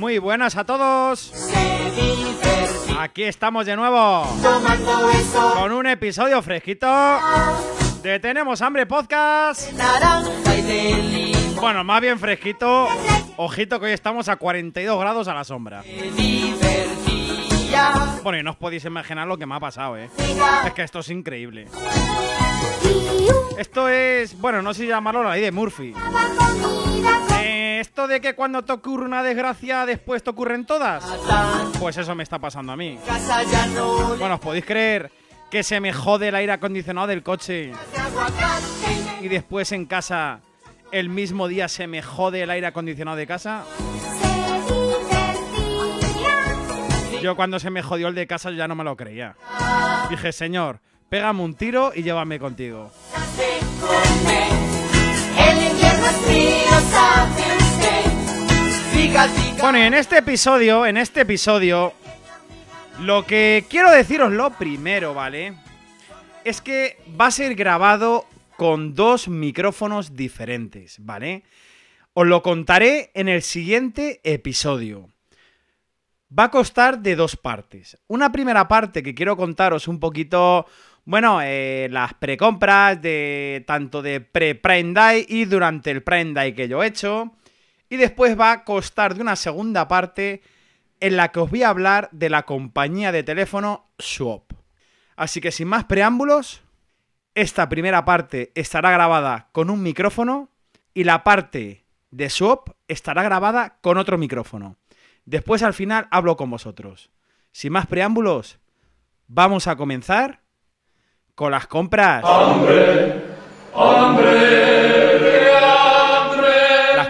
Muy buenas a todos. Aquí estamos de nuevo con un episodio fresquito de Tenemos Hambre Podcast. Bueno, más bien fresquito. Ojito que hoy estamos a 42 grados a la sombra. Bueno, y no os podéis imaginar lo que me ha pasado, ¿eh? Es que esto es increíble. Esto es, bueno, no sé si llamarlo la ley de Murphy. Esto de que cuando te ocurre una desgracia, después te ocurren todas. Pues eso me está pasando a mí. Bueno, ¿os podéis creer que se me jode el aire acondicionado del coche y después en casa el mismo día se me jode el aire acondicionado de casa? Yo cuando se me jodió el de casa yo ya no me lo creía. Dije, señor, pégame un tiro y llévame contigo. El invierno es frío, Bueno, en este episodio, en este episodio, lo que quiero deciros lo primero, ¿vale? Es que va a ser grabado con dos micrófonos diferentes, ¿vale? Os lo contaré en el siguiente episodio. Va a costar de dos partes. Una primera parte que quiero contaros un poquito, bueno, eh, las precompras de tanto de pre-Prime Day y durante el Prime Day que yo he hecho. Y después va a costar de una segunda parte en la que os voy a hablar de la compañía de teléfono Swap. Así que sin más preámbulos, esta primera parte estará grabada con un micrófono y la parte de Swap estará grabada con otro micrófono. Después al final hablo con vosotros. Sin más preámbulos, vamos a comenzar con las compras. Las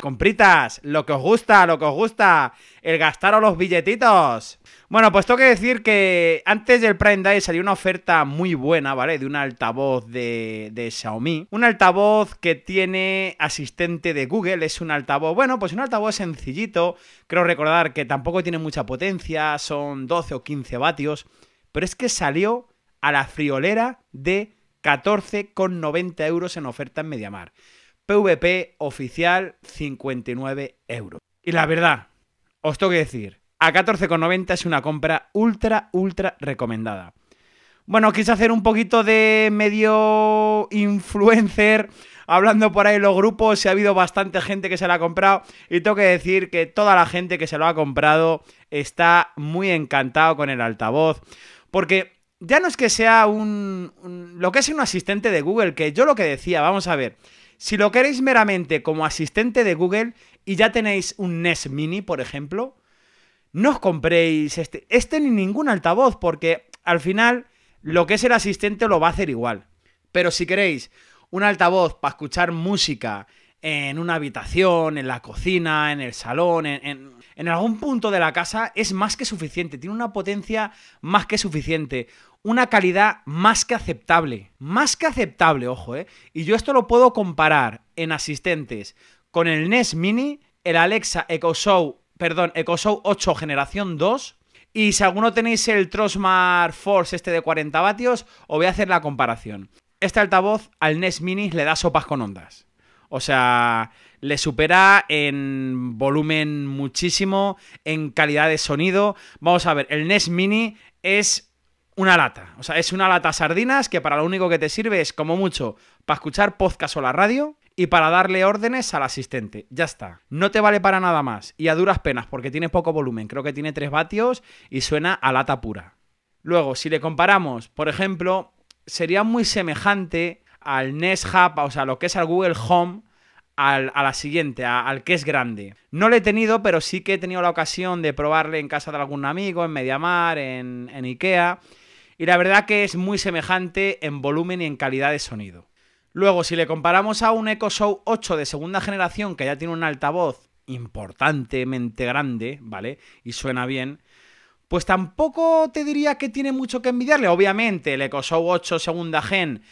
compritas, lo que os gusta, lo que os gusta, el gastaros los billetitos. Bueno, pues tengo que decir que antes del Prime Day salió una oferta muy buena, ¿vale? De un altavoz de, de Xiaomi. Un altavoz que tiene asistente de Google, es un altavoz, bueno, pues un altavoz sencillito. Creo recordar que tampoco tiene mucha potencia, son 12 o 15 vatios. Pero es que salió a la friolera de 14,90 euros en oferta en Mediamar. PVP oficial 59 euros. Y la verdad, os tengo que decir, a 14,90 es una compra ultra, ultra recomendada. Bueno, quise hacer un poquito de medio influencer, hablando por ahí en los grupos, y ha habido bastante gente que se la ha comprado, y tengo que decir que toda la gente que se lo ha comprado está muy encantado con el altavoz, porque ya no es que sea un- lo que es un asistente de Google, que yo lo que decía, vamos a ver, si lo queréis meramente como asistente de Google y ya tenéis un NES Mini, por ejemplo, no os compréis este, este ni ningún altavoz, porque al final lo que es el asistente lo va a hacer igual. Pero si queréis un altavoz para escuchar música en una habitación, en la cocina, en el salón, en, en- en algún punto de la casa, es más que suficiente. Tiene una potencia más que suficiente. Una calidad más que aceptable. Más que aceptable, ojo, ¿eh? Y yo esto lo puedo comparar en asistentes con el NES Mini, el Alexa Echo Show, perdón, Echo Show 8 generación 2. Y si alguno tenéis el Trosmar Force este de 40 vatios, os voy a hacer la comparación. Este altavoz al NES Mini le da sopas con ondas. O sea, le supera en volumen muchísimo, en calidad de sonido. Vamos a ver, el NES Mini es una lata. O sea, es una lata sardinas que para lo único que te sirve es, como mucho, para escuchar podcast o la radio y para darle órdenes al asistente. Ya está. No te vale para nada más. Y a duras penas, porque tiene poco volumen. Creo que tiene 3 vatios y suena a lata pura. Luego, si le comparamos, por ejemplo, sería muy semejante al Nest Hub, o sea, lo que es al Google Home, a la siguiente, al que es grande. No lo he tenido, pero sí que he tenido la ocasión de probarle en casa de algún amigo, en Mediamar, en, en Ikea. Y la verdad que es muy semejante en volumen y en calidad de sonido. Luego, si le comparamos a un Echo Show 8 de segunda generación, que ya tiene un altavoz importantemente grande, ¿vale? Y suena bien. Pues tampoco te diría que tiene mucho que envidiarle. Obviamente, el Echo Show 8 segunda gen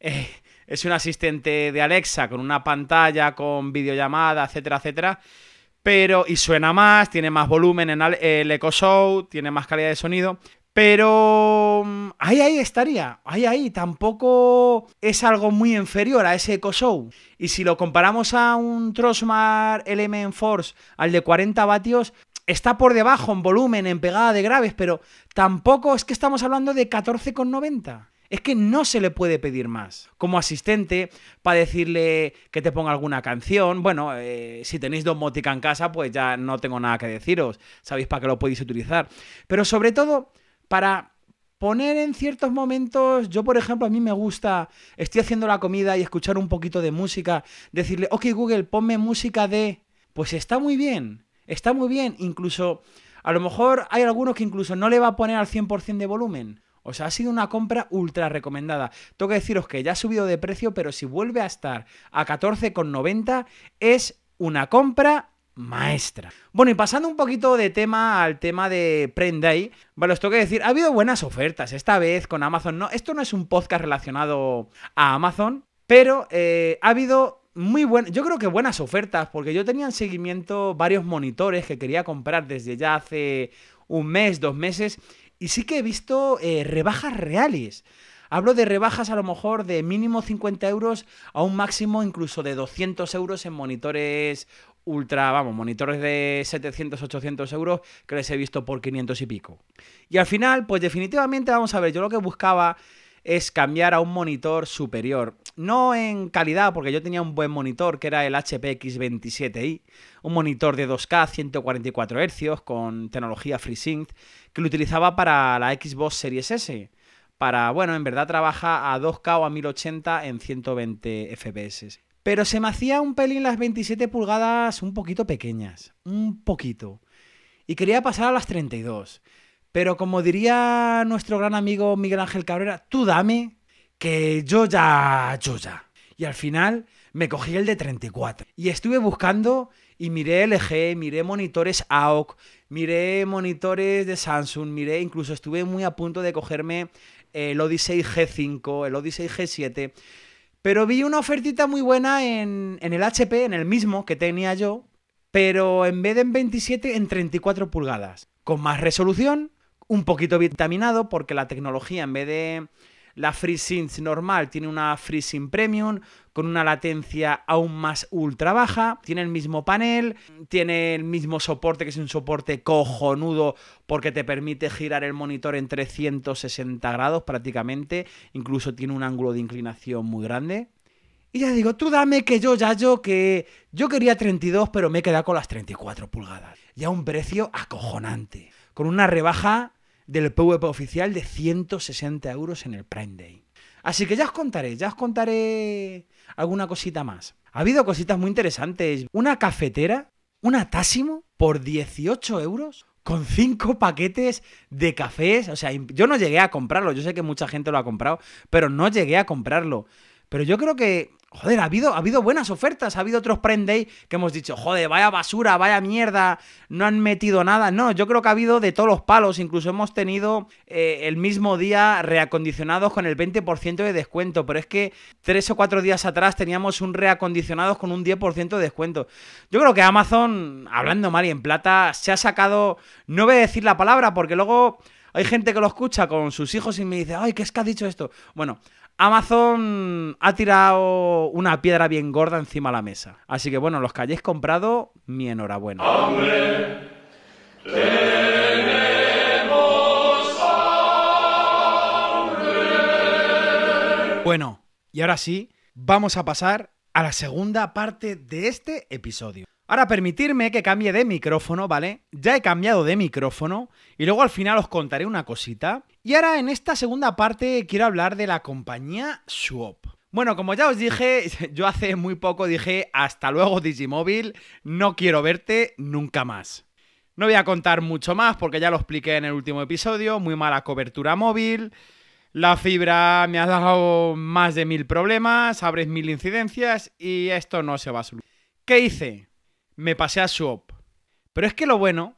eh, es un asistente de Alexa con una pantalla, con videollamada, etcétera, etcétera. Pero, y suena más, tiene más volumen en el Echo Show, tiene más calidad de sonido. Pero mm, ahí, ahí estaría, ahí, ahí. Tampoco es algo muy inferior a ese Echo Show. Y si lo comparamos a un Trosmar Element Force, al de 40 vatios, está por debajo en volumen, en pegada de graves, pero tampoco es que estamos hablando de 14,90. Es que no se le puede pedir más. Como asistente, para decirle que te ponga alguna canción. Bueno, eh, si tenéis domótica en casa, pues ya no tengo nada que deciros. Sabéis para qué lo podéis utilizar. Pero sobre todo, para poner en ciertos momentos, yo por ejemplo, a mí me gusta, estoy haciendo la comida y escuchar un poquito de música, decirle, ok Google, ponme música de... Pues está muy bien, está muy bien, incluso a lo mejor hay algunos que incluso no le va a poner al 100% de volumen. O sea, ha sido una compra ultra recomendada. Tengo que deciros que ya ha subido de precio, pero si vuelve a estar a 14,90 es una compra maestra. Bueno, y pasando un poquito de tema al tema de Prime Day, vale, os tengo que decir, ha habido buenas ofertas esta vez con Amazon. No, esto no es un podcast relacionado a Amazon, pero eh, ha habido muy buenas, yo creo que buenas ofertas, porque yo tenía en seguimiento varios monitores que quería comprar desde ya hace un mes, dos meses, y sí que he visto eh, rebajas reales. Hablo de rebajas a lo mejor de mínimo 50 euros a un máximo incluso de 200 euros en monitores ultra, vamos, monitores de 700, 800 euros que les he visto por 500 y pico. Y al final, pues definitivamente vamos a ver, yo lo que buscaba es cambiar a un monitor superior. No en calidad, porque yo tenía un buen monitor que era el HP X27i, un monitor de 2K 144 Hz con tecnología FreeSync que lo utilizaba para la Xbox Series S. Para, bueno, en verdad trabaja a 2K o a 1080 en 120 FPS. Pero se me hacía un pelín las 27 pulgadas un poquito pequeñas. Un poquito. Y quería pasar a las 32. Pero como diría nuestro gran amigo Miguel Ángel Cabrera, tú dame que yo ya, yo ya. Y al final me cogí el de 34. Y estuve buscando y miré LG, miré monitores AOC, miré monitores de Samsung, miré, incluso estuve muy a punto de cogerme el Odyssey G5, el Odyssey G7. Pero vi una ofertita muy buena en, en el HP, en el mismo que tenía yo, pero en vez de en 27, en 34 pulgadas. Con más resolución, un poquito vitaminado, porque la tecnología en vez de la FreeSync normal tiene una FreeSync Premium con una latencia aún más ultra baja, tiene el mismo panel, tiene el mismo soporte que es un soporte cojonudo porque te permite girar el monitor en 360 grados prácticamente, incluso tiene un ángulo de inclinación muy grande. Y ya digo, tú dame que yo ya yo que yo quería 32 pero me he quedado con las 34 pulgadas. Y a un precio acojonante, con una rebaja del PVP oficial de 160 euros en el Prime Day. Así que ya os contaré, ya os contaré alguna cosita más. Ha habido cositas muy interesantes. Una cafetera, una Tásimo, por 18 euros, con 5 paquetes de cafés. O sea, yo no llegué a comprarlo. Yo sé que mucha gente lo ha comprado, pero no llegué a comprarlo. Pero yo creo que, joder, ha habido, ha habido buenas ofertas. Ha habido otros Prime Day que hemos dicho, joder, vaya basura, vaya mierda, no han metido nada. No, yo creo que ha habido de todos los palos. Incluso hemos tenido eh, el mismo día reacondicionados con el 20% de descuento. Pero es que tres o cuatro días atrás teníamos un reacondicionados con un 10% de descuento. Yo creo que Amazon, hablando mal y en plata, se ha sacado. No voy a decir la palabra porque luego. Hay gente que lo escucha con sus hijos y me dice, ay, ¿qué es que ha dicho esto? Bueno, Amazon ha tirado una piedra bien gorda encima de la mesa. Así que bueno, los que hayáis comprado, mi enhorabuena. Bueno, y ahora sí, vamos a pasar a la segunda parte de este episodio. Ahora permitirme que cambie de micrófono, ¿vale? Ya he cambiado de micrófono y luego al final os contaré una cosita. Y ahora en esta segunda parte quiero hablar de la compañía Swap. Bueno, como ya os dije, yo hace muy poco dije hasta luego Digimóvil, no quiero verte nunca más. No voy a contar mucho más porque ya lo expliqué en el último episodio, muy mala cobertura móvil, la fibra me ha dado más de mil problemas, abres mil incidencias y esto no se va a solucionar. ¿Qué hice? Me pasé a Swap. Pero es que lo bueno,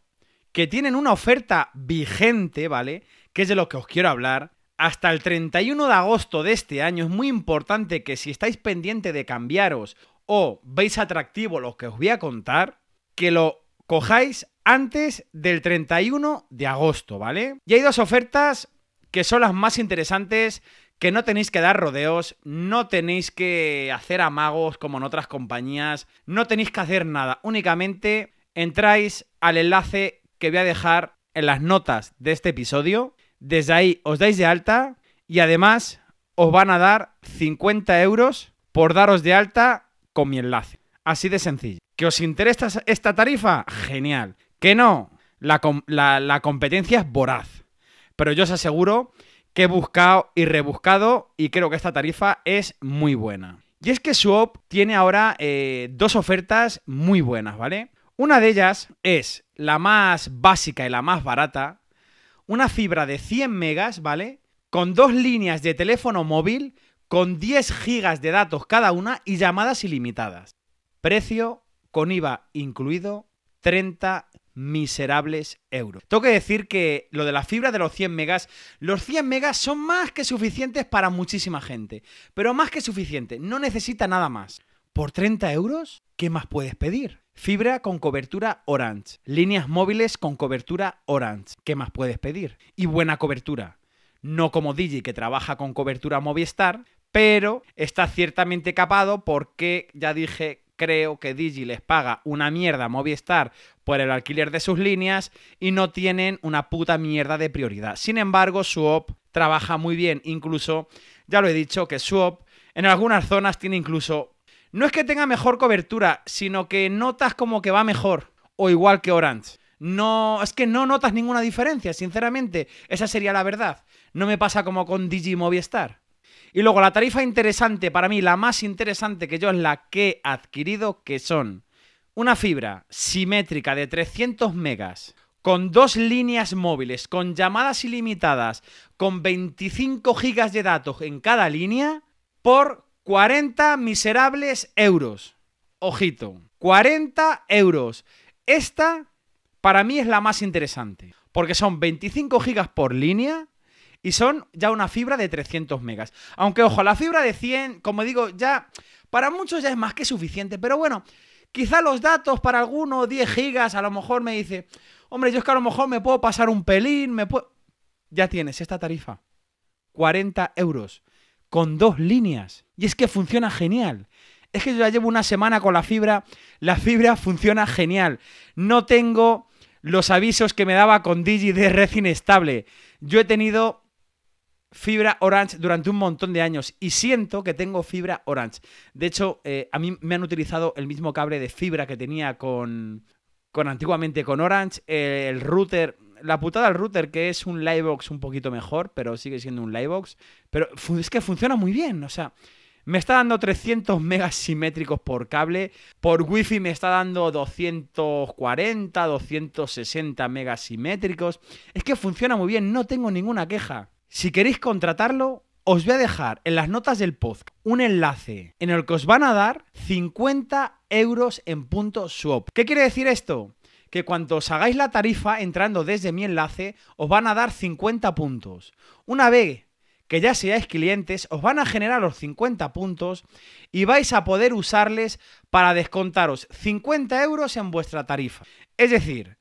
que tienen una oferta vigente, ¿vale? Que es de lo que os quiero hablar. Hasta el 31 de agosto de este año es muy importante que si estáis pendiente de cambiaros o veis atractivo lo que os voy a contar, que lo cojáis antes del 31 de agosto, ¿vale? Y hay dos ofertas que son las más interesantes, que no tenéis que dar rodeos, no tenéis que hacer amagos como en otras compañías, no tenéis que hacer nada, únicamente entráis al enlace que voy a dejar en las notas de este episodio, desde ahí os dais de alta y además os van a dar 50 euros por daros de alta con mi enlace. Así de sencillo. ¿Que os interesa esta tarifa? Genial. Que no, la, la competencia es voraz. Pero yo os aseguro que he buscado y rebuscado y creo que esta tarifa es muy buena. Y es que Swap tiene ahora eh, dos ofertas muy buenas, ¿vale? Una de ellas es la más básica y la más barata, una fibra de 100 megas, ¿vale? Con dos líneas de teléfono móvil, con 10 gigas de datos cada una y llamadas ilimitadas. Precio con IVA incluido 30 miserables euros. Tengo que decir que lo de la fibra de los 100 megas, los 100 megas son más que suficientes para muchísima gente, pero más que suficiente, no necesita nada más. ¿Por 30 euros? ¿Qué más puedes pedir? Fibra con cobertura Orange, líneas móviles con cobertura Orange. ¿Qué más puedes pedir? Y buena cobertura. No como Digi que trabaja con cobertura Movistar, pero está ciertamente capado porque ya dije creo que Digi les paga una mierda a Movistar por el alquiler de sus líneas y no tienen una puta mierda de prioridad. Sin embargo, Swap trabaja muy bien, incluso, ya lo he dicho, que Swap en algunas zonas tiene incluso... No es que tenga mejor cobertura, sino que notas como que va mejor o igual que Orange. No, es que no notas ninguna diferencia, sinceramente. Esa sería la verdad. No me pasa como con Digi Movistar. Y luego la tarifa interesante, para mí la más interesante que yo es la que he adquirido, que son una fibra simétrica de 300 megas, con dos líneas móviles, con llamadas ilimitadas, con 25 gigas de datos en cada línea, por 40 miserables euros. Ojito, 40 euros. Esta, para mí, es la más interesante, porque son 25 gigas por línea y son ya una fibra de 300 megas. Aunque, ojo, la fibra de 100, como digo, ya para muchos ya es más que suficiente. Pero bueno, quizá los datos para alguno, 10 gigas, a lo mejor me dice, hombre, yo es que a lo mejor me puedo pasar un pelín, me puedo... Ya tienes esta tarifa. 40 euros. Con dos líneas. Y es que funciona genial. Es que yo ya llevo una semana con la fibra. La fibra funciona genial. No tengo los avisos que me daba con Digi de red inestable. Yo he tenido fibra Orange durante un montón de años y siento que tengo fibra Orange. De hecho, eh, a mí me han utilizado el mismo cable de fibra que tenía con, con antiguamente con Orange. Eh, el router, la putada del router que es un Livebox un poquito mejor, pero sigue siendo un Livebox. Pero es que funciona muy bien, o sea... Me está dando 300 megas simétricos por cable. Por wifi me está dando 240, 260 megas simétricos. Es que funciona muy bien, no tengo ninguna queja. Si queréis contratarlo, os voy a dejar en las notas del podcast un enlace en el que os van a dar 50 euros en punto swap. ¿Qué quiere decir esto? Que cuando os hagáis la tarifa entrando desde mi enlace, os van a dar 50 puntos. Una vez que ya seáis clientes, os van a generar los 50 puntos y vais a poder usarles para descontaros 50 euros en vuestra tarifa. Es decir,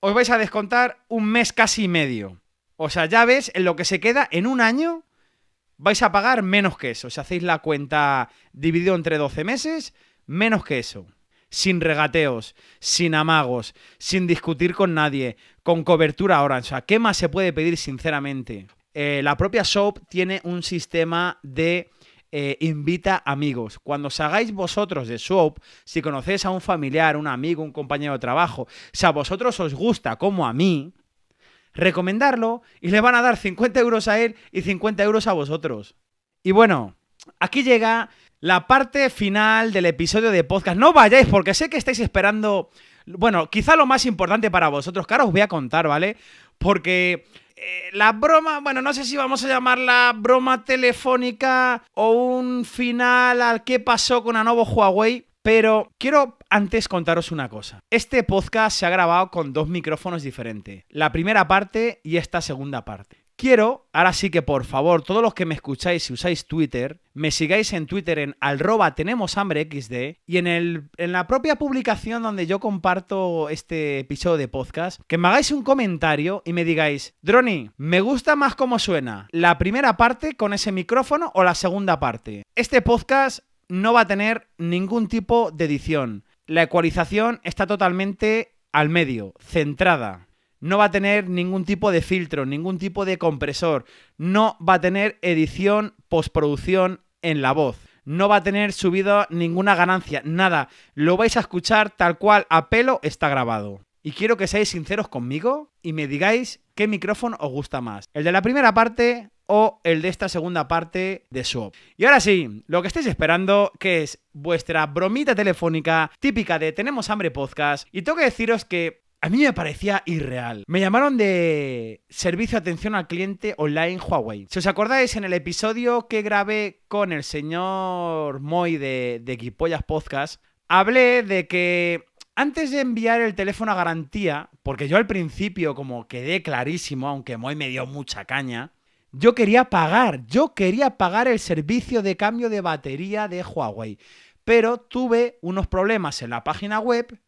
os vais a descontar un mes casi medio. O sea, ya ves, en lo que se queda en un año, vais a pagar menos que eso. Si hacéis la cuenta dividido entre 12 meses, menos que eso. Sin regateos, sin amagos, sin discutir con nadie, con cobertura ahora. O sea, ¿qué más se puede pedir sinceramente? Eh, la propia Soap tiene un sistema de eh, invita amigos. Cuando os hagáis vosotros de Soap, si conocéis a un familiar, un amigo, un compañero de trabajo, si a vosotros os gusta como a mí, recomendarlo y le van a dar 50 euros a él y 50 euros a vosotros. Y bueno, aquí llega la parte final del episodio de podcast. No vayáis porque sé que estáis esperando, bueno, quizá lo más importante para vosotros, que ahora os voy a contar, ¿vale? Porque eh, la broma, bueno, no sé si vamos a llamarla broma telefónica o un final al qué pasó con a nuevo Huawei, pero quiero antes contaros una cosa. Este podcast se ha grabado con dos micrófonos diferentes. La primera parte y esta segunda parte. Quiero, ahora sí que por favor, todos los que me escucháis y usáis Twitter, me sigáis en Twitter en XD y en, el, en la propia publicación donde yo comparto este episodio de podcast, que me hagáis un comentario y me digáis, Droni, me gusta más cómo suena, la primera parte con ese micrófono o la segunda parte. Este podcast no va a tener ningún tipo de edición. La ecualización está totalmente al medio, centrada no va a tener ningún tipo de filtro, ningún tipo de compresor, no va a tener edición, postproducción en la voz. No va a tener subido ninguna ganancia, nada. Lo vais a escuchar tal cual a pelo está grabado. Y quiero que seáis sinceros conmigo y me digáis qué micrófono os gusta más. El de la primera parte o el de esta segunda parte de Swap. Y ahora sí, lo que estáis esperando, que es vuestra bromita telefónica típica de Tenemos Hambre Podcast. Y tengo que deciros que a mí me parecía irreal. Me llamaron de servicio de atención al cliente online Huawei. Si os acordáis, en el episodio que grabé con el señor Moy de, de Equipollas Podcast, hablé de que antes de enviar el teléfono a garantía, porque yo al principio como quedé clarísimo, aunque Moy me dio mucha caña, yo quería pagar, yo quería pagar el servicio de cambio de batería de Huawei. Pero tuve unos problemas en la página web,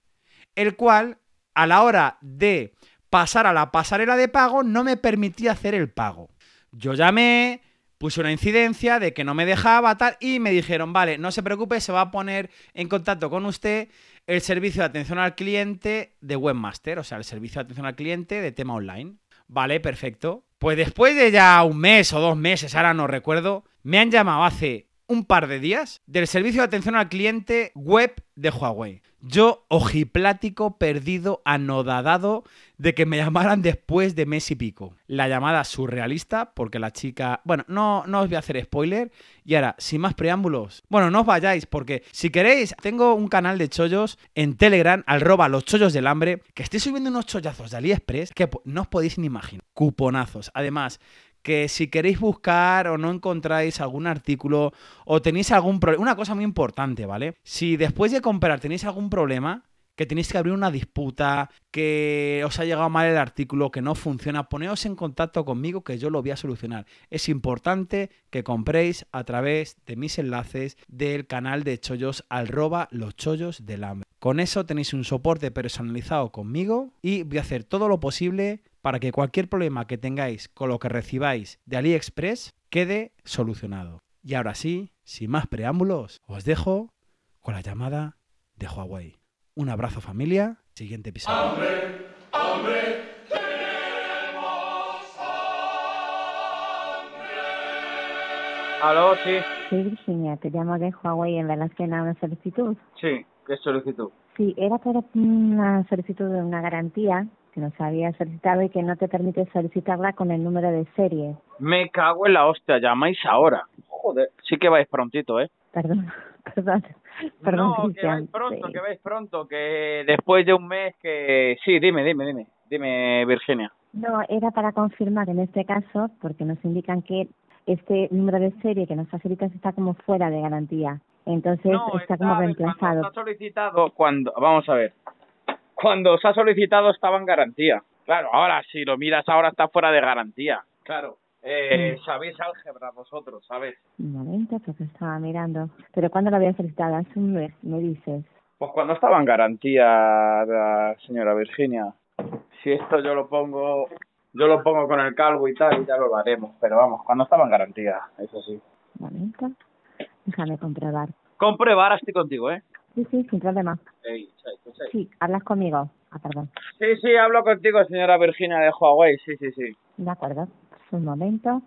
el cual a la hora de pasar a la pasarela de pago no me permitía hacer el pago. Yo llamé, puse una incidencia de que no me dejaba tal y me dijeron, vale, no se preocupe, se va a poner en contacto con usted el servicio de atención al cliente de Webmaster, o sea, el servicio de atención al cliente de tema online. Vale, perfecto. Pues después de ya un mes o dos meses, ahora no recuerdo, me han llamado hace un par de días del servicio de atención al cliente web de Huawei. Yo, ojiplático, perdido, anodadado de que me llamaran después de mes y pico. La llamada surrealista, porque la chica. Bueno, no, no os voy a hacer spoiler. Y ahora, sin más preámbulos. Bueno, no os vayáis, porque si queréis, tengo un canal de chollos en Telegram, al roba los chollos del hambre, que estoy subiendo unos chollazos de AliExpress que no os podéis ni imaginar. Cuponazos. Además, que si queréis buscar o no encontráis algún artículo o tenéis algún problema, una cosa muy importante, ¿vale? Si después de comprar tenéis algún problema, que tenéis que abrir una disputa, que os ha llegado mal el artículo, que no funciona, poneos en contacto conmigo que yo lo voy a solucionar. Es importante que compréis a través de mis enlaces del canal de chollos arroba los chollos del hambre. Con eso tenéis un soporte personalizado conmigo y voy a hacer todo lo posible para que cualquier problema que tengáis con lo que recibáis de AliExpress quede solucionado. Y ahora sí, sin más preámbulos, os dejo con la llamada de Huawei. Un abrazo familia, siguiente episodio. Aló, sí, Soy Virginia, te llamo de Huawei en relación a una solicitud. sí, ¿qué solicitud? Sí, era para una solicitud de una garantía que nos había solicitado y que no te permite solicitarla con el número de serie. Me cago en la hostia, llamáis ahora. Joder, sí que vais prontito, ¿eh? Perdón, perdón, perdón, no, que vais pronto, Sí. que vais pronto, que después de un mes que... Sí, dime, dime, dime, dime, Virginia. No, era para confirmar en este caso, porque nos indican que este número de serie que nos facilitas está como fuera de garantía. Entonces no, está como Cuando reemplazado. os ha solicitado, cuando... Vamos a ver. Cuando os ha solicitado estaba en garantía. Claro, ahora si lo miras ahora está fuera de garantía. Claro. Eh, Mm. sabéis álgebra vosotros, ¿sabes? Un momento, porque estaba mirando. Pero ¿cuándo lo había solicitado? Hace un mes, me dices. Pues cuando estaba en garantía, la señora Virginia. Si esto yo lo pongo, yo lo pongo con el calvo y tal, y ya lo haremos. Pero vamos, cuando estaba en garantía, eso sí. Un momento. Déjame comprobar. Comprobar, estoy contigo, ¿eh? Sí, sí, sin problema. Sí, hablas conmigo. Ah, perdón. Sí, sí, hablo contigo, señora Virginia de Huawei. Sí, sí, sí. De acuerdo. Un momento.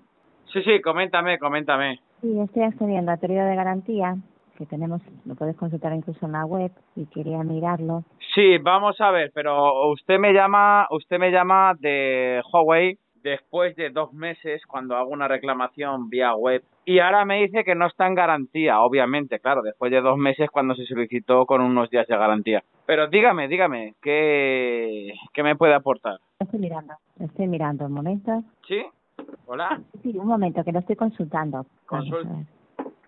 Sí, sí, coméntame, coméntame. Sí, estoy accediendo al periodo de garantía que tenemos, lo puedes consultar incluso en la web y quería mirarlo. Sí, vamos a ver, pero usted me llama, usted me llama de Huawei después de dos meses cuando hago una reclamación vía web y ahora me dice que no está en garantía, obviamente, claro, después de dos meses cuando se solicitó con unos días de garantía. Pero dígame, dígame, ¿qué, qué me puede aportar? Estoy mirando. Estoy mirando un momento. ¿Sí? ¿Hola? Sí, un momento, que lo estoy consultando. Consulte.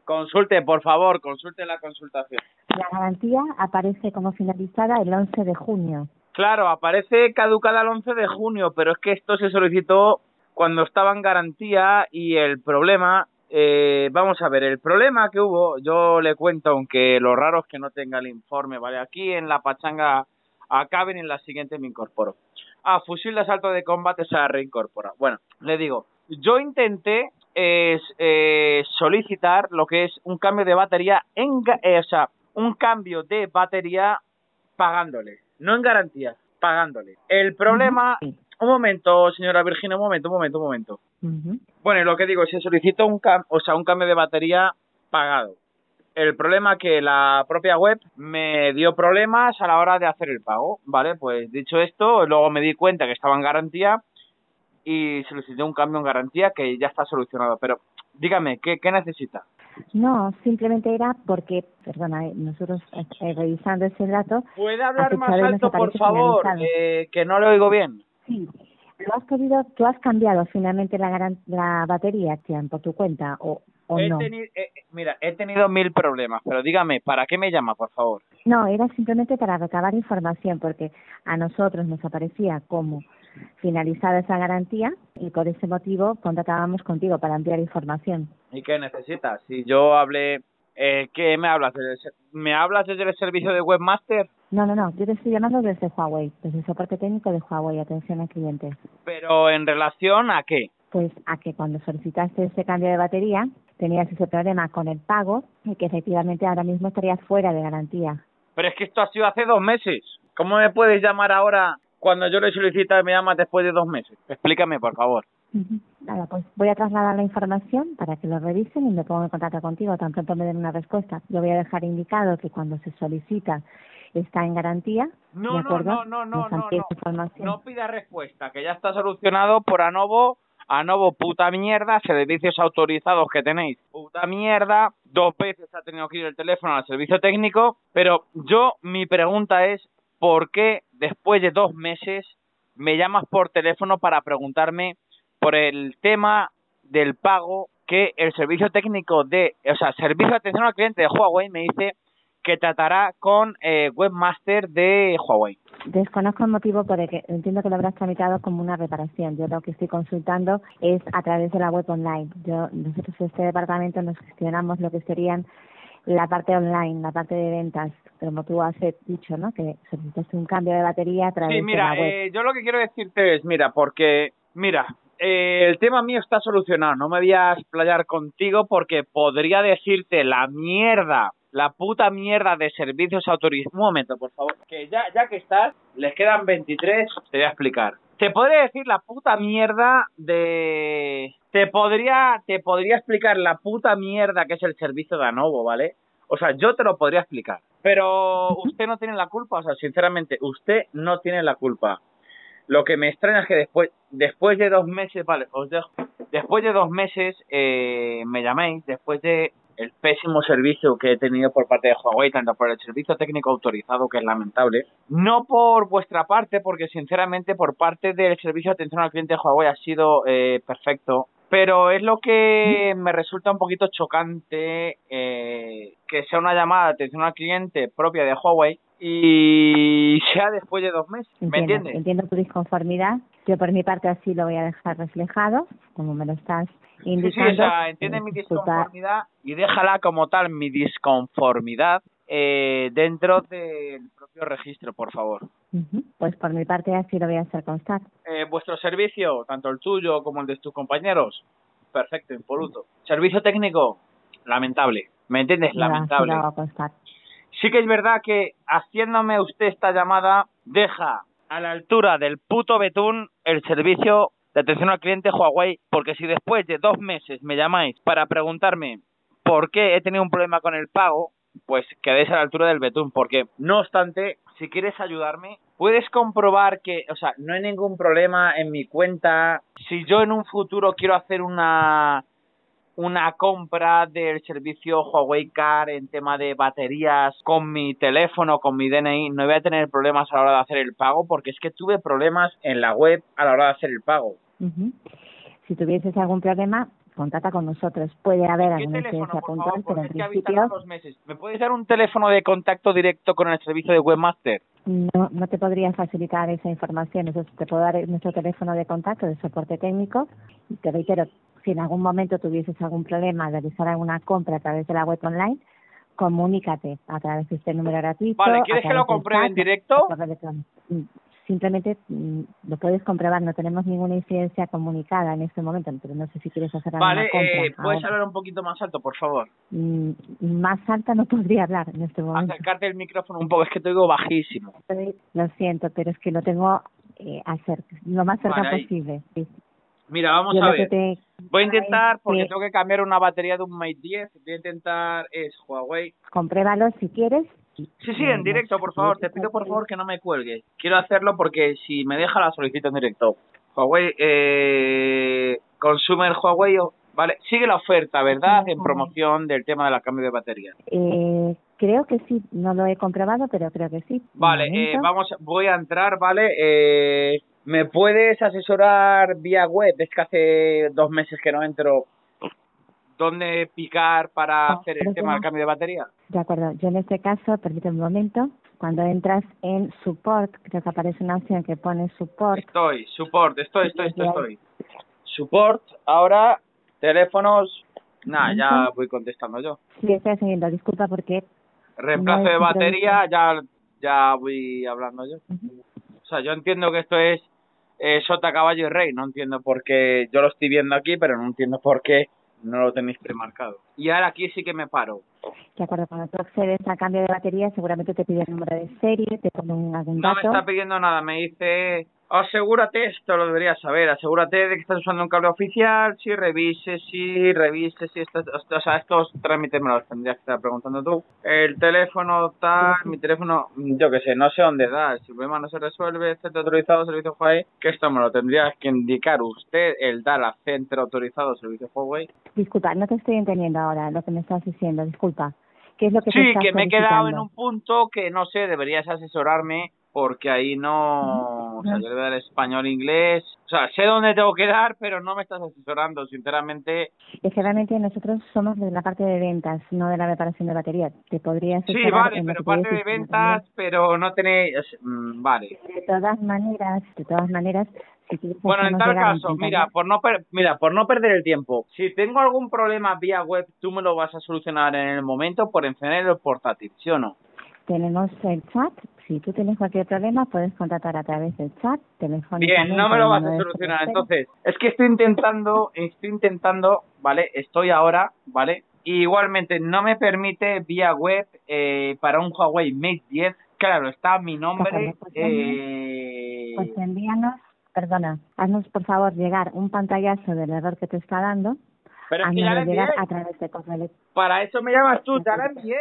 Consulte, por favor, consulte la consultación. La garantía aparece como finalizada el 11 de junio. Claro, aparece caducada el 11 de junio, pero es que esto se solicitó cuando estaba en garantía y el problema, eh, vamos a ver, el problema que hubo, yo le cuento, aunque lo raro es que no tenga el informe, ¿vale? Aquí en la pachanga acaben y en la siguiente me incorporo. Ah, fusil de asalto de combate se ha reincorporado. Bueno, le digo, yo intenté es, eh, solicitar lo que es un cambio de batería, en, eh, o sea, un cambio de batería pagándole, no en garantía, pagándole. El problema, un momento, señora Virginia, un momento, un momento, un momento. Bueno, y lo que digo, se solicitó un, cam o sea, un cambio de batería pagado. El problema que la propia web me dio problemas a la hora de hacer el pago, ¿vale? Pues dicho esto, luego me di cuenta que estaba en garantía y solicité un cambio en garantía que ya está solucionado. Pero dígame, ¿qué, qué necesita? No, simplemente era porque, perdona, eh, nosotros eh, revisando ese dato, ¿Puede hablar más alto, por favor? Eh, que no le oigo bien. sí, lo has pedido, tú has cambiado finalmente la, garan- la batería, Tian, por tu cuenta o, o He no. teni- eh, mira, he tenido mil problemas, pero dígame, ¿para qué me llama, por favor? No, era simplemente para recabar información porque a nosotros nos aparecía como finalizada esa garantía y por ese motivo contactábamos contigo para enviar información. ¿Y qué necesitas? Si yo hablé... Eh, ¿Qué me hablas? ¿Desde el ser- ¿Me hablas desde el servicio de Webmaster? No, no, no, yo te estoy llamando desde Huawei, desde el soporte técnico de Huawei, atención al cliente. Pero en relación a qué? Pues a que cuando solicitaste ese cambio de batería tenías ese problema con el pago y que efectivamente ahora mismo estaría fuera de garantía. Pero es que esto ha sido hace dos meses. ¿Cómo me puedes llamar ahora cuando yo le solicito y me llamas después de dos meses? Explícame, por favor. Ujú. Nada, pues voy a trasladar la información para que lo revisen y me pongo en contacto contigo tan pronto me den una respuesta. Yo voy a dejar indicado que cuando se solicita está en garantía. No, ¿de no, no, no, no, no, no. No pida respuesta, que ya está solucionado por Anovo. Anovo, puta mierda, servicios autorizados que tenéis, puta mierda. Dos veces ha tenido que ir el teléfono al servicio técnico. Pero yo, mi pregunta es, ¿por qué después de dos meses me llamas por teléfono para preguntarme por el tema del pago que el servicio técnico de, o sea, servicio de atención al cliente de Huawei me dice que tratará con eh, webmaster de Huawei. Desconozco el motivo por el que entiendo que lo habrás tramitado como una reparación. Yo lo que estoy consultando es a través de la web online. Yo, nosotros este departamento nos gestionamos lo que serían la parte online, la parte de ventas, como tú has dicho, ¿no? Que solicitaste un cambio de batería a través Sí, de mira, la web. eh, yo lo que quiero decirte es, mira, porque, mira, eh, el tema mío está solucionado, no me voy a explayar contigo porque podría decirte la mierda, la puta mierda de servicios autorizados. Un momento, por favor, que ya, ya que estás, les quedan 23, te voy a explicar. Te podría decir la puta mierda de... Te podría, te podría explicar la puta mierda que es el servicio de Anovo, ¿vale? O sea, yo te lo podría explicar. Pero usted no tiene la culpa, o sea, sinceramente, usted no tiene la culpa. Lo que me extraña es que después, después de dos meses, vale, os dejo, después de dos meses eh, me llaméis, después de el pésimo servicio que he tenido por parte de Huawei, tanto por el servicio técnico autorizado, que es lamentable, no por vuestra parte, porque sinceramente por parte del servicio de atención al cliente de Huawei ha sido eh, perfecto, pero es lo que me resulta un poquito chocante eh, que sea una llamada de atención al cliente propia de Huawei y sea después de dos meses, ¿me Entiendo, entiendes? entiendo tu disconformidad. Yo por mi parte así lo voy a dejar reflejado, como me lo estás Sí, sí, indicando. o sea, entiende Eh, mi disculpa. disconformidad y déjala como tal, mi disconformidad, eh, dentro del propio registro, por favor. Pues por mi parte así lo voy a hacer constar. Eh, vuestro servicio, tanto el tuyo como el de tus compañeros, perfecto, impoluto. Servicio técnico, lamentable. ¿Me entiendes? Lo- así Lamentable. lo hago constar. Sí que es verdad que haciéndome usted esta llamada, deja a la altura del puto betún el servicio de atención al cliente Huawei, porque si después de dos meses me llamáis para preguntarme por qué he tenido un problema con el pago, pues quedéis a la altura del betún, porque no obstante, si quieres ayudarme, puedes comprobar que, o sea, no hay ningún problema en mi cuenta. Si yo en un futuro quiero hacer una una compra del servicio Huawei Car en tema de baterías con mi teléfono, con mi DNI, no voy a tener problemas a la hora de hacer el pago porque es que tuve problemas en la web a la hora de hacer el pago. Si tuvieses algún problema, contacta con nosotros. Puede haber ¿Qué alguna incidencia puntual, pero en principio dos meses. ¿Me puedes dar un teléfono de contacto directo con el servicio de Webmaster? No, no te podría facilitar esa información. Nosotros te puedo dar nuestro teléfono de contacto de soporte técnico. Y te reitero, si en algún momento tuvieses algún problema de realizar alguna compra a través de la web online, comunícate a través de este número gratuito. Vale, ¿quieres que lo compruebe en directo? Simplemente mm, lo puedes comprobar, no tenemos ninguna incidencia comunicada en este momento, pero no sé si quieres hacer alguna Vale, compra. eh, ¿puedes ahora. hablar un poquito más alto, por favor? Mm, Más alta no podría hablar en este momento. Acercarte el micrófono un poco, es que te oigo bajísimo. Lo siento, pero es que lo tengo eh, a cer- lo más cerca Vale, posible. Sí. Mira, vamos Yo a ver. te- Voy a intentar, porque que- tengo que cambiar una batería de un Mate 10. Voy a intentar, es Huawei. compruébalo si quieres. Sí, sí, en directo, por favor. Te pido, por favor, que no me cuelgues. Quiero hacerlo porque si me deja la solicito en directo. Huawei, eh, Consumer Huawei, o- vale, sigue la oferta, ¿verdad? En promoción del tema de la cambio de batería. Eh, creo que sí, no lo he comprobado, pero creo que sí. Vale, eh, vamos, voy a entrar, ¿vale? Eh, ¿Me puedes asesorar vía web? Es que hace dos meses que no entro. ¿Dónde picar para Ah, hacer el tema del cambio de batería? De acuerdo, yo en este caso, permíteme un momento, cuando entras en support, creo que aparece una opción que pone support, Estoy, support, estoy, estoy, estoy, estoy. Support, ahora, teléfonos, nada, ya voy contestando yo. sí, estoy haciendo, disculpa porque Reemplazo No de batería, ya, ya voy hablando yo. O sea, yo entiendo que esto es eh, sota, caballo y rey, no entiendo por qué, yo lo estoy viendo aquí, pero no entiendo por qué no lo tenéis premarcado. Y ahora aquí sí que me paro. de acuerdo, cuando tú accedes a cambio de batería, seguramente te pide el número de serie, te pone un- algún No me dato. está pidiendo nada, me dice, asegúrate, esto lo deberías saber, asegúrate de que estás usando un cable oficial, si revise, si revise, si estás, o sea, estos trámites me los tendrías que estar preguntando tú. El teléfono tal, mi teléfono, yo que sé, no sé dónde da, si el problema no se resuelve, centro autorizado, servicio Huawei, que esto me lo tendrías que indicar usted, el dar a centro autorizado, servicio Huawei. Disculpa, no te estoy entendiendo ahora lo que me estás diciendo, disculpa. ¿Qué es lo que te Sí, estás que me he quedado en un punto que no sé, deberías asesorarme porque ahí no, o sea, yo le español inglés, o sea, sé dónde tengo que dar, pero no me estás asesorando, sinceramente. Es que realmente nosotros somos de la parte de ventas, no de la reparación de batería. Te podría Sí, vale, pero parte te de ventas, pero no tenéis, mm, vale. De todas maneras, de todas maneras, Bueno, en tal caso, mira, por no per- mira, por no perder el tiempo, si tengo algún problema vía web, tú me lo vas a solucionar en el momento por encender el portátil, ¿sí o no? Tenemos el chat. Si tú tienes cualquier problema, puedes contactar a través del chat, telefónicamente. Bien, no me lo vas a 900. solucionar. Entonces, es que estoy intentando, estoy intentando, ¿vale? Estoy ahora, ¿vale? Y igualmente no me permite vía web eh, para un Huawei Mate 10. Claro, está mi nombre. Pues, Eh, Pues envíanos, perdona, haznos por favor llegar un pantallazo del error que te está dando, pero es que ya llegar a través de correo. Para eso me llamas tú, ya la envié.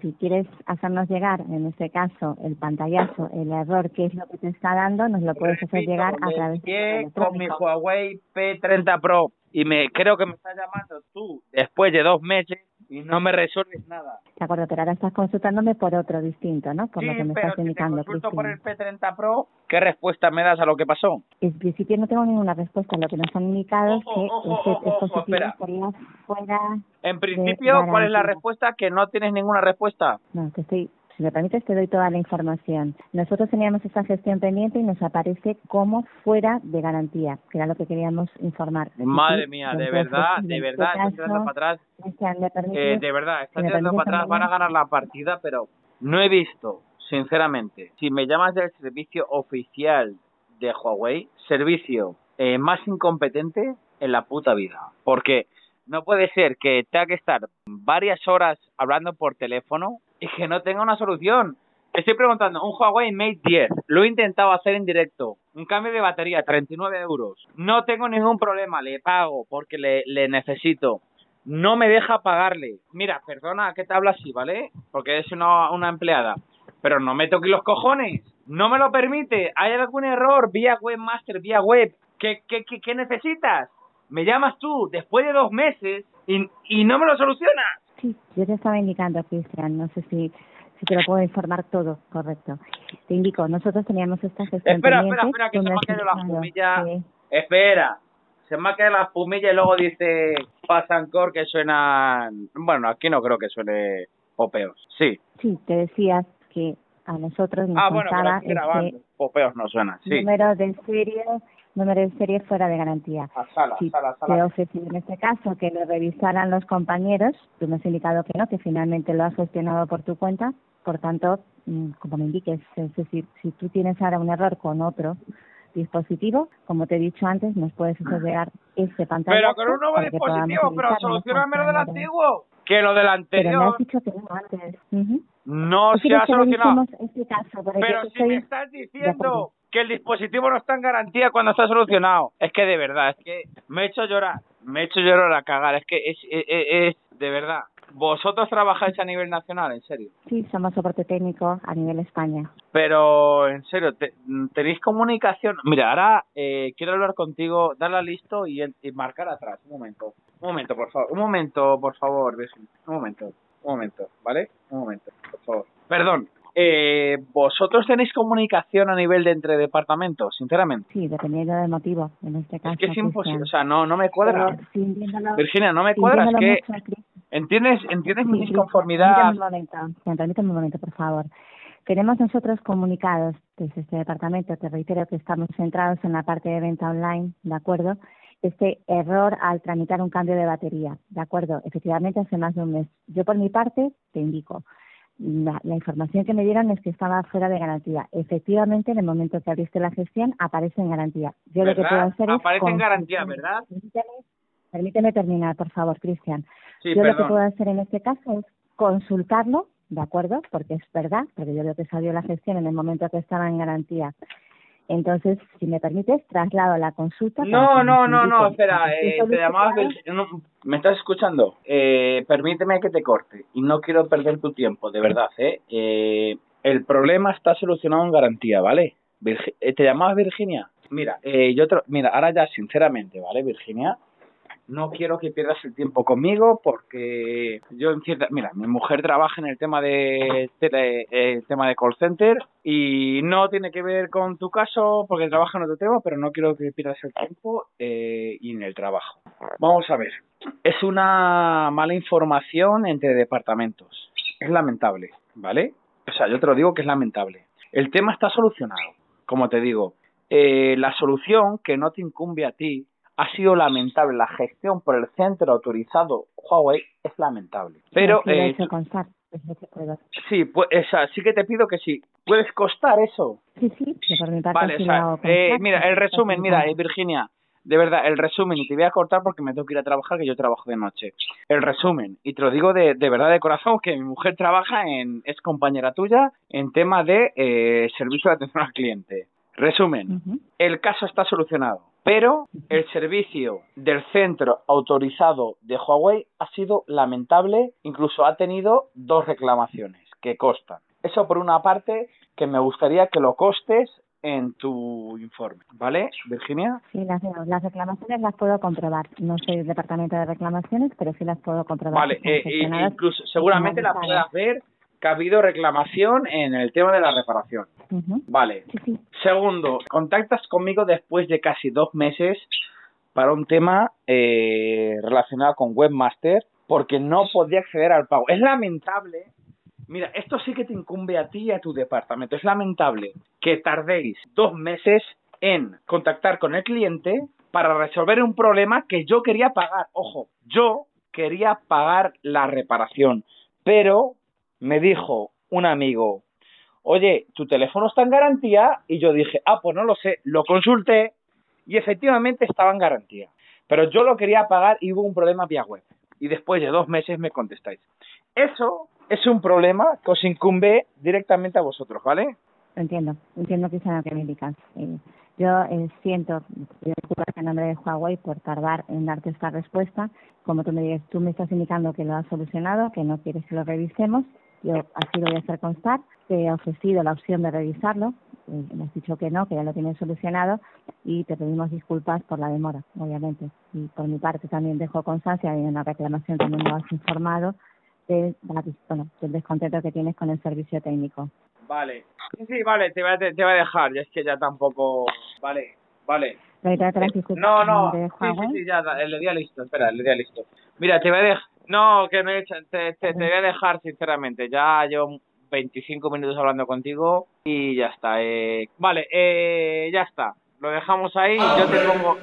Si quieres hacernos llegar, en este caso, el pantallazo, el error, que es lo que te está dando, nos lo puedes hacer llegar a través de con mi. Huawei P30 Pro. Y me creo que me estás llamando tú después de dos meses y no me resuelves nada. De acuerdo, pero ahora estás consultándome por otro distinto, ¿no? Por sí, lo que me pero estás si te indicando, consulto por Cristian. el P30 Pro, ¿qué respuesta me das a lo que pasó? En principio no tengo ninguna respuesta. Lo que nos han indicado es Ojo, que ojo, ese ojo, dispositivo estaría fuera. En principio, ¿cuál es la respuesta? Que no tienes ninguna respuesta. No, te estoy. Si me permites, te doy toda la información. Nosotros teníamos esta gestión pendiente y nos aparece como fuera de garantía, que era lo que queríamos informar. Madre mía, de verdad, de verdad, este estás tirando para atrás. ¿me? Eh, de verdad, estás ¿Me tirando para atrás. Van a ganar la partida, pero no he visto, sinceramente, si me llamas del servicio oficial de Huawei, servicio eh, más incompetente en la puta vida. Porque no puede ser que tenga que estar varias horas hablando por teléfono y que no tenga una solución. Estoy preguntando, un Huawei Mate 10, lo he intentado hacer en directo, un cambio de batería, 39 euros. No tengo ningún problema, le pago porque le, le necesito. No me deja pagarle. Mira, perdona que te hablo así, ¿vale? Porque es una, una empleada. Pero no me toques los cojones. No me lo permite. ¿Hay algún error vía webmaster, vía web? ¿Qué, qué, qué, qué necesitas? Me llamas tú después de dos meses y, y no me lo solucionas. Sí, yo te estaba indicando, Cristian, no sé si, si te lo puedo informar todo, correcto. Te indico, nosotros teníamos esta gestión Espera, espera, espera, que se me ha caído la que- Espera. Se me ha quedado la espumilla y luego dice Pasancor que suenan... Bueno, aquí no creo que suene popeos. Sí. Sí, te decías que a nosotros nos Ah, bueno, pero este Popeos no suenan. Sí. número de serie, número de serie fuera de garantía. A sala, Sí, sala, te he sala. ofrecido en este caso que lo revisaran los compañeros. Tú me has indicado que no, que finalmente lo has gestionado por tu cuenta. Por tanto, mm, como me indiques, es decir, si tú tienes ahora un error con otro dispositivo, como te he dicho antes, nos puedes hacer llegar ese pantalla. Pero con un nuevo dispositivo, pero solucioname lo del antiguo. Que lo del Pero me anterior has dicho que no antes. No ¿Tú se ha solucionado. este caso? Pero si me estás diciendo. Que el dispositivo no está en garantía cuando está solucionado, es que de verdad, es que me he hecho llorar, me he hecho llorar a cagar, es que es, es, es- es- de verdad. Vosotros trabajáis a nivel nacional, en serio. Sí, somos soporte técnico a nivel España. Pero, en serio, te- ¿tenéis comunicación? Mira, ahora eh, quiero hablar contigo, darla listo y, y marcar atrás. Un momento, un momento, por favor. Un momento, por favor. Un momento, un momento, ¿vale? Un momento, por favor. Perdón. Eh, ¿Vosotros tenéis comunicación a nivel de entre departamentos, sinceramente? Sí, dependiendo del motivo, en este caso. Es que es imposible, o sea, no, no me cuadra. Pero sí, entiéndolo- Virginia, no me cuadra, es que, mucho. ¿entiendes, entiendes mi Sí, sí, disconformidad? Permítame un momento, Cristian, permítame un momento, por favor. Tenemos nosotros comunicados desde este departamento, te reitero que estamos centrados en la parte de venta online, ¿de acuerdo? Este error al tramitar un cambio de batería, ¿de acuerdo? Efectivamente, hace más de un mes. Yo, por mi parte, te indico, la, la información que me dieron es que estaba fuera de garantía. Efectivamente, en el momento que abriste la gestión, aparece en garantía. Yo lo que puedo hacer es... Aparece en garantía, ¿verdad? Permíteme, permíteme terminar, por favor, Cristian. Sí, yo lo que puedo hacer en este caso es consultarlo, ¿de acuerdo? Porque es verdad, porque yo veo que salió la gestión en el momento que estaba en garantía. Entonces, si me permites, traslado la consulta. No, no, no, no, espera, eh, te. Virginia, no, ¿me estás escuchando? Eh, permíteme que te corte y no quiero perder tu tiempo, de verdad, ¿eh? eh el problema está solucionado en garantía, ¿vale? Virgi- eh, ¿Te llamabas Virginia? Mira, eh, yo te- mira, ahora ya sinceramente, ¿vale, Virginia? No quiero que pierdas el tiempo conmigo porque yo en cierta, mira, mi mujer trabaja en el tema de tele- eh, el tema de call center y no tiene que ver con tu caso porque trabaja en otro tema, pero no quiero que pierdas el tiempo eh, y en el trabajo. Vamos a ver, es una mala información entre departamentos, es lamentable, ¿vale? O sea, yo te lo digo que es lamentable. El tema está solucionado, como te digo. Eh, la solución que no te incumbe a ti ha sido lamentable. La gestión por el centro autorizado Huawei es lamentable. Pero Así lo he eh, hecho constar, sí, pues, o sea, sí que te pido que sí. ¿Puedes costar eso? Sí, sí, Vale, sí o sea, eh, mira, el resumen, mira, eh. Virginia, de verdad, el resumen, y te voy a cortar porque me tengo que ir a trabajar, que yo trabajo de noche. El resumen, y te lo digo de, de verdad de corazón, que mi mujer trabaja en, es compañera tuya en tema de eh, servicio de atención al cliente. Resumen, el caso está solucionado, pero el servicio del centro autorizado de Huawei ha sido lamentable, incluso ha tenido dos reclamaciones que costan. Eso por una parte que me gustaría que lo costes en tu informe, ¿vale, Virginia? Sí, las, las reclamaciones las puedo comprobar. No soy del departamento de reclamaciones, pero sí las puedo comprobar. Vale, eh, incluso seguramente la normalizadas. puedas ver que ha habido reclamación en el tema de la reparación. Vale, Sí, sí. Segundo, contactas conmigo después de casi dos meses para un tema eh, relacionado con Webmaster porque no podía acceder al pago. Es lamentable, mira, esto sí que te incumbe a ti y a tu departamento. Es lamentable que tardéis dos meses en contactar con el cliente para resolver un problema que yo quería pagar. Ojo, yo quería pagar la reparación, pero me dijo un amigo, oye, tu teléfono está en garantía y yo dije, ah, pues no lo sé, lo consulté y efectivamente estaba en garantía. Pero yo lo quería pagar y hubo un problema vía web. Y después de dos meses me contestáis. Eso es un problema que os incumbe directamente a vosotros, ¿vale? Entiendo, entiendo que es lo que me indicas. Eh, yo eh, siento, disculpas en nombre de Huawei por tardar en darte esta respuesta. Como tú me dices, tú me estás indicando que lo has solucionado, que no quieres que lo revisemos. Yo así lo voy a hacer constar. Te he ofrecido la opción de revisarlo. Eh, me has dicho que no, que ya lo tienes solucionado y te pedimos disculpas por la demora, obviamente. Y por mi parte también dejo constancia en la reclamación también lo has informado de, bueno, del descontento que tienes con el servicio técnico. Vale. Sí, sí, vale, te voy a, te, te voy a dejar. Ya es que ya tampoco... Vale. Vale. No, no. Sí, sí, Huawei. sí, ya, el día listo. Espera, el día listo. Mira, te voy a dejar. No, que me he hecho- te, te, te voy a dejar, sinceramente. Ya llevo 25 minutos hablando contigo y ya está. Eh, vale, eh, ya está. Lo dejamos ahí. Yo te pongo.